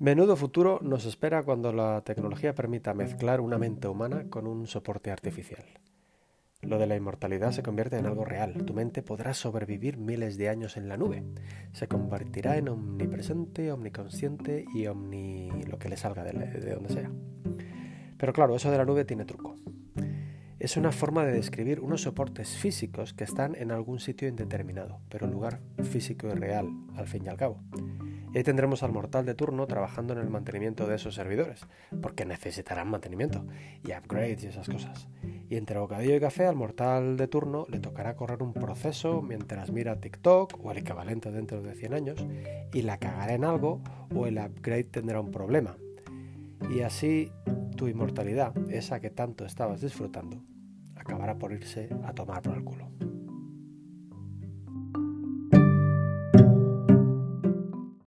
Menudo futuro nos espera cuando la tecnología permita mezclar una mente humana con un soporte artificial. Lo de la inmortalidad se convierte en algo real. Tu mente podrá sobrevivir miles de años en la nube. Se convertirá en omnipresente, omniconsciente y omni... lo que le salga de, de donde sea. Pero claro, eso de la nube tiene truco. Es una forma de describir unos soportes físicos que están en algún sitio indeterminado, pero en lugar físico y real, al fin y al cabo. Y ahí tendremos al mortal de turno trabajando en el mantenimiento de esos servidores, porque necesitarán mantenimiento y upgrades y esas cosas. Y entre bocadillo y café al mortal de turno le tocará correr un proceso mientras mira TikTok o el equivalente dentro de 100 años y la cagará en algo o el upgrade tendrá un problema. Y así tu inmortalidad, esa que tanto estabas disfrutando, acabará por irse a tomar por el culo.